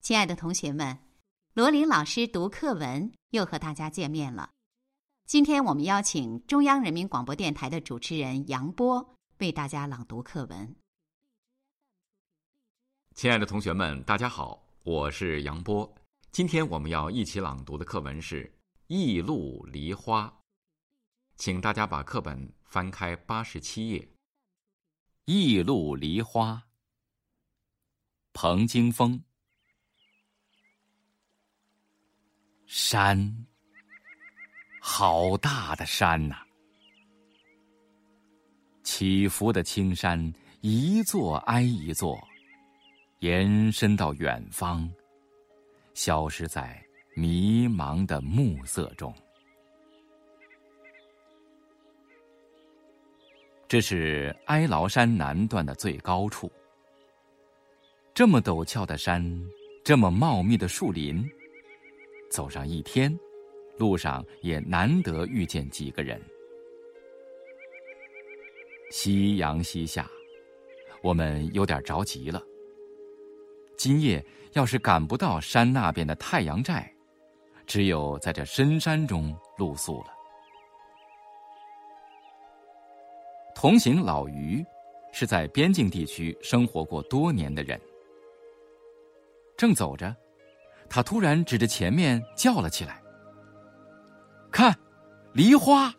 亲爱的同学们，罗琳老师读课文又和大家见面了。今天我们邀请中央人民广播电台的主持人杨波为大家朗读课文。亲爱的同学们，大家好，我是杨波。今天我们要一起朗读的课文是《驿路梨花》，请大家把课本翻开八十七页。《驿路梨花》，彭京风。山，好大的山呐！起伏的青山，一座挨一座，延伸到远方，消失在迷茫的暮色中。这是哀牢山南段的最高处。这么陡峭的山，这么茂密的树林。走上一天，路上也难得遇见几个人。夕阳西下，我们有点着急了。今夜要是赶不到山那边的太阳寨，只有在这深山中露宿了。同行老于是在边境地区生活过多年的人，正走着。他突然指着前面叫了起来：“看，梨花！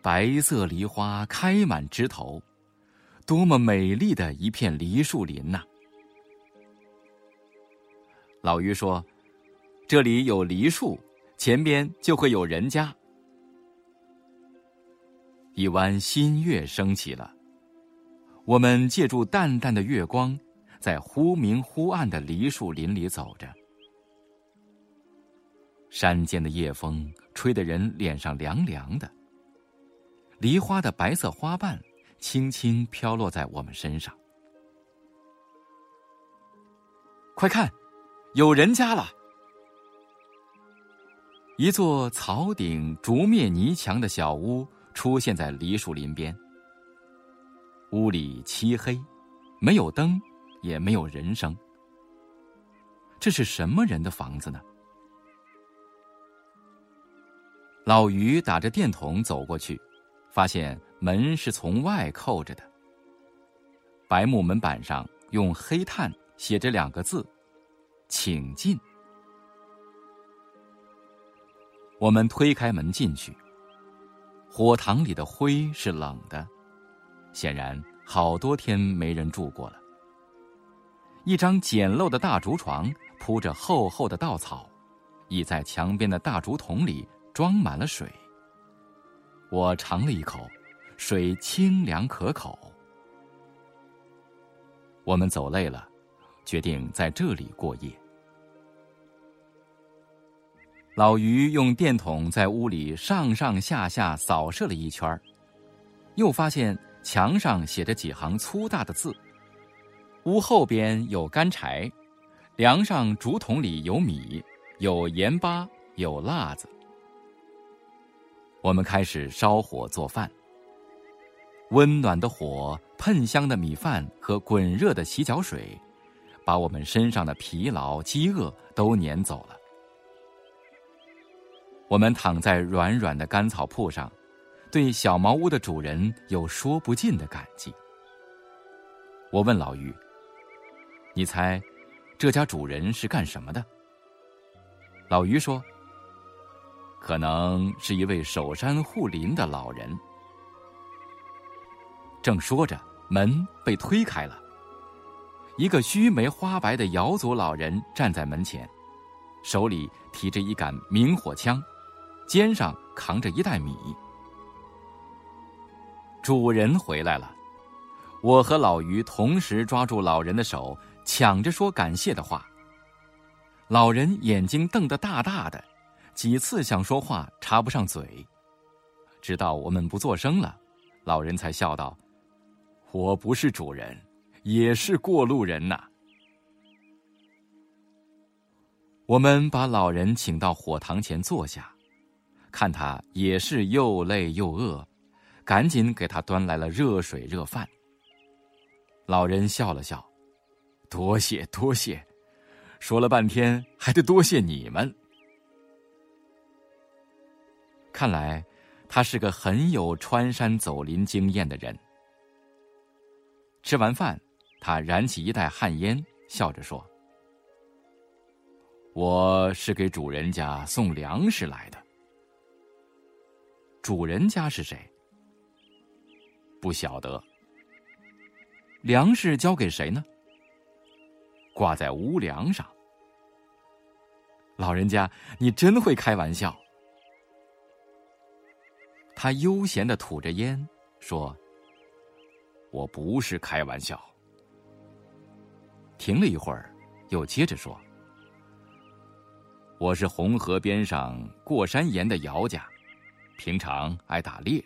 白色梨花开满枝头，多么美丽的一片梨树林呐！”老于说：“这里有梨树，前边就会有人家。”一弯新月升起了，我们借助淡淡的月光。在忽明忽暗的梨树林里走着，山间的夜风吹得人脸上凉凉的。梨花的白色花瓣轻轻飘落在我们身上。快看，有人家了！一座草顶竹篾泥墙的小屋出现在梨树林边。屋里漆黑，没有灯。也没有人声。这是什么人的房子呢？老于打着电筒走过去，发现门是从外扣着的。白木门板上用黑炭写着两个字：“请进。”我们推开门进去，火塘里的灰是冷的，显然好多天没人住过了。一张简陋的大竹床铺着厚厚的稻草，倚在墙边的大竹筒里装满了水。我尝了一口，水清凉可口。我们走累了，决定在这里过夜。老于用电筒在屋里上上下下扫射了一圈又发现墙上写着几行粗大的字。屋后边有干柴，梁上竹筒里有米，有盐巴，有辣子。我们开始烧火做饭。温暖的火、喷香的米饭和滚热的洗脚水，把我们身上的疲劳、饥饿都撵走了。我们躺在软软的干草铺上，对小茅屋的主人有说不尽的感激。我问老于。你猜，这家主人是干什么的？老于说：“可能是一位守山护林的老人。”正说着，门被推开了，一个须眉花白的瑶族老人站在门前，手里提着一杆明火枪，肩上扛着一袋米。主人回来了，我和老于同时抓住老人的手。抢着说感谢的话。老人眼睛瞪得大大的，几次想说话插不上嘴，直到我们不作声了，老人才笑道：“我不是主人，也是过路人呐。”我们把老人请到火塘前坐下，看他也是又累又饿，赶紧给他端来了热水热饭。老人笑了笑，多谢多谢，说了半天还得多谢你们。看来他是个很有穿山走林经验的人。吃完饭，他燃起一袋旱烟，笑着说：“我是给主人家送粮食来的。”主人家是谁？不晓得。粮食交给谁呢？挂在屋梁上。老人家，你真会开玩笑。他悠闲的吐着烟，说：“我不是开玩笑。”停了一会儿，又接着说：“我是红河边上过山岩的姚家。”平常爱打猎。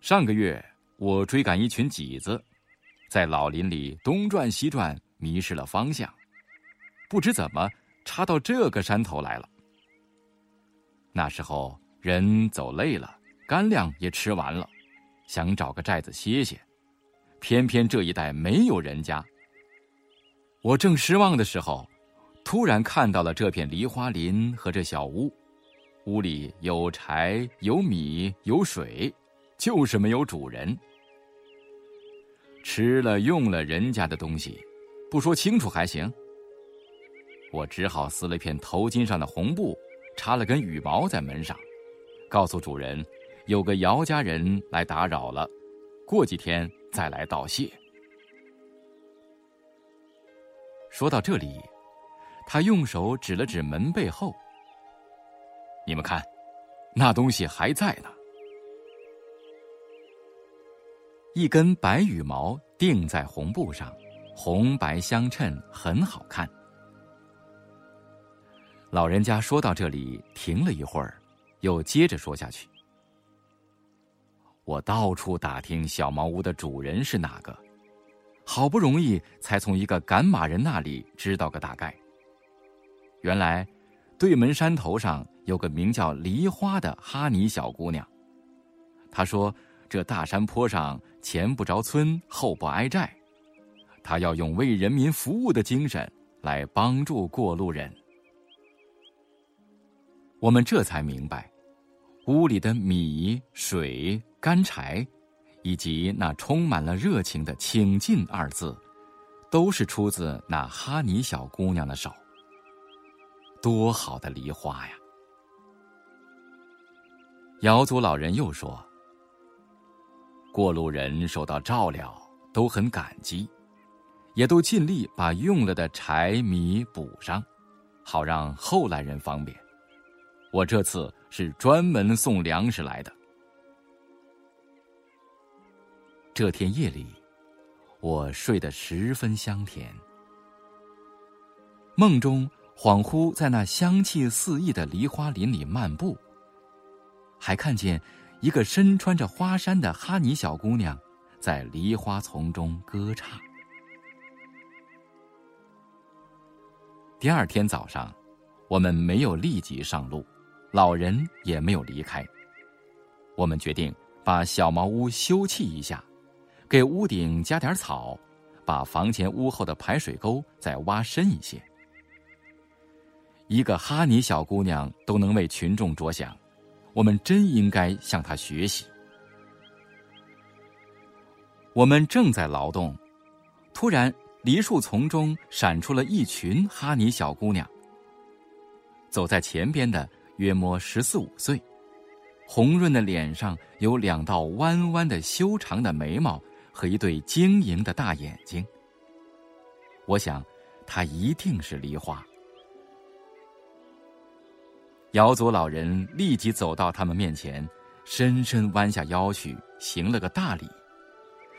上个月，我追赶一群麂子，在老林里东转西转，迷失了方向，不知怎么插到这个山头来了。那时候人走累了，干粮也吃完了，想找个寨子歇歇，偏偏这一带没有人家。我正失望的时候，突然看到了这片梨花林和这小屋。屋里有柴有米有水，就是没有主人。吃了用了人家的东西，不说清楚还行。我只好撕了片头巾上的红布，插了根羽毛在门上，告诉主人，有个姚家人来打扰了，过几天再来道谢。说到这里，他用手指了指门背后。你们看，那东西还在呢。一根白羽毛钉在红布上，红白相衬，很好看。老人家说到这里，停了一会儿，又接着说下去：“我到处打听小茅屋的主人是哪个，好不容易才从一个赶马人那里知道个大概。原来，对门山头上。”有个名叫梨花的哈尼小姑娘，她说：“这大山坡上前不着村后不挨寨，她要用为人民服务的精神来帮助过路人。”我们这才明白，屋里的米、水、干柴，以及那充满了热情的“请进”二字，都是出自那哈尼小姑娘的手。多好的梨花呀！瑶族老人又说：“过路人受到照料，都很感激，也都尽力把用了的柴米补上，好让后来人方便。我这次是专门送粮食来的。这天夜里，我睡得十分香甜，梦中恍惚在那香气四溢的梨花林里漫步。”还看见一个身穿着花衫的哈尼小姑娘，在梨花丛中歌唱。第二天早上，我们没有立即上路，老人也没有离开。我们决定把小茅屋修葺一下，给屋顶加点草，把房前屋后的排水沟再挖深一些。一个哈尼小姑娘都能为群众着想。我们真应该向她学习。我们正在劳动，突然梨树丛中闪出了一群哈尼小姑娘。走在前边的约摸十四五岁，红润的脸上有两道弯弯的修长的眉毛和一对晶莹的大眼睛。我想，她一定是梨花。瑶族老人立即走到他们面前，深深弯下腰去，行了个大礼，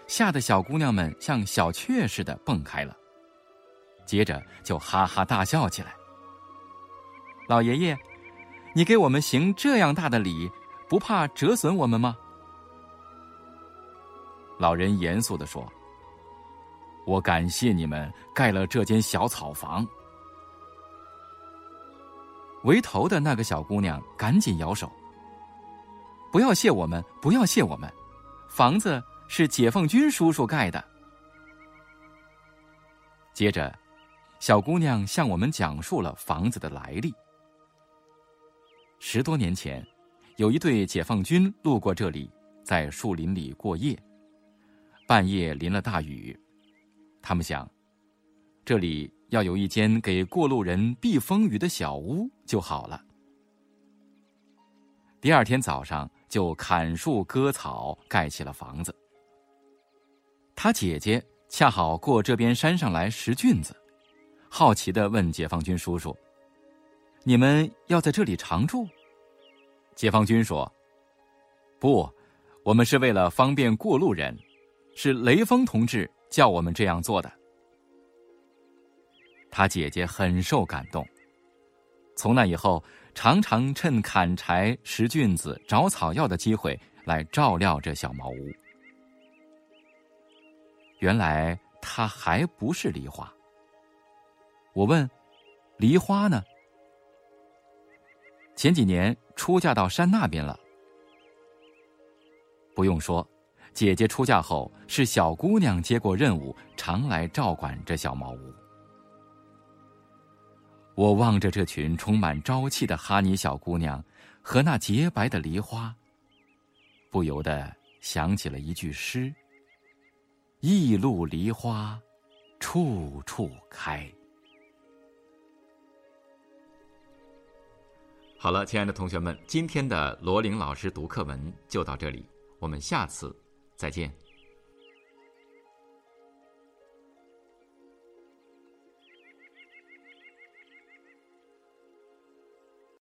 吓得小姑娘们像小雀似的蹦开了，接着就哈哈大笑起来。老爷爷，你给我们行这样大的礼，不怕折损我们吗？老人严肃的说：“我感谢你们盖了这间小草房。”围头的那个小姑娘赶紧摇手：“不要谢我们，不要谢我们，房子是解放军叔叔盖的。”接着，小姑娘向我们讲述了房子的来历。十多年前，有一对解放军路过这里，在树林里过夜。半夜淋了大雨，他们想，这里要有一间给过路人避风雨的小屋就好了。第二天早上，就砍树割草，盖起了房子。他姐姐恰好过这边山上来拾菌子，好奇的问解放军叔叔。你们要在这里常住？解放军说：“不，我们是为了方便过路人，是雷锋同志叫我们这样做的。”他姐姐很受感动，从那以后，常常趁砍柴、拾菌子、找草药的机会来照料这小茅屋。原来他还不是梨花。我问：“梨花呢？”前几年出嫁到山那边了。不用说，姐姐出嫁后是小姑娘接过任务，常来照管这小茅屋。我望着这群充满朝气的哈尼小姑娘和那洁白的梨花，不由得想起了一句诗：“一路梨花，处处开。”好了，亲爱的同学们，今天的罗琳老师读课文就到这里，我们下次再见。